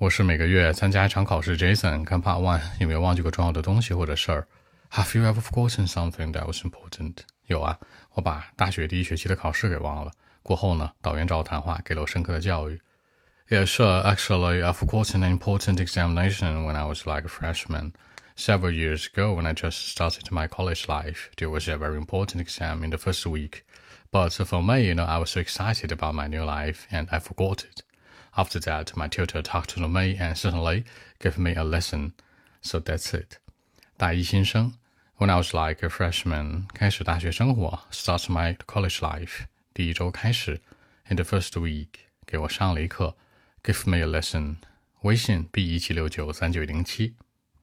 我是每个月参加一场考试。Jason，看 Part One 有没有忘记过重要的东西或者事儿？Have you ever forgotten something that was important？有啊，我把大学第一学期的考试给忘了。过后呢，导员找我谈话，给了我深刻的教育。Yeah, sure. Actually, I forgot an important examination when I was like a freshman. Several years ago, when I just started my college life, there was a very important exam in the first week. But for me, you know, I was so excited about my new life and I forgot it. After that, my tutor talked to me and certainly gave me a lesson. So that's it. 大一新生，When I was like a freshman，开始大学生活，start my college life，第一周开始，in the first week，给我上了一课，give me a lesson。微信 b 一七六九三九零七。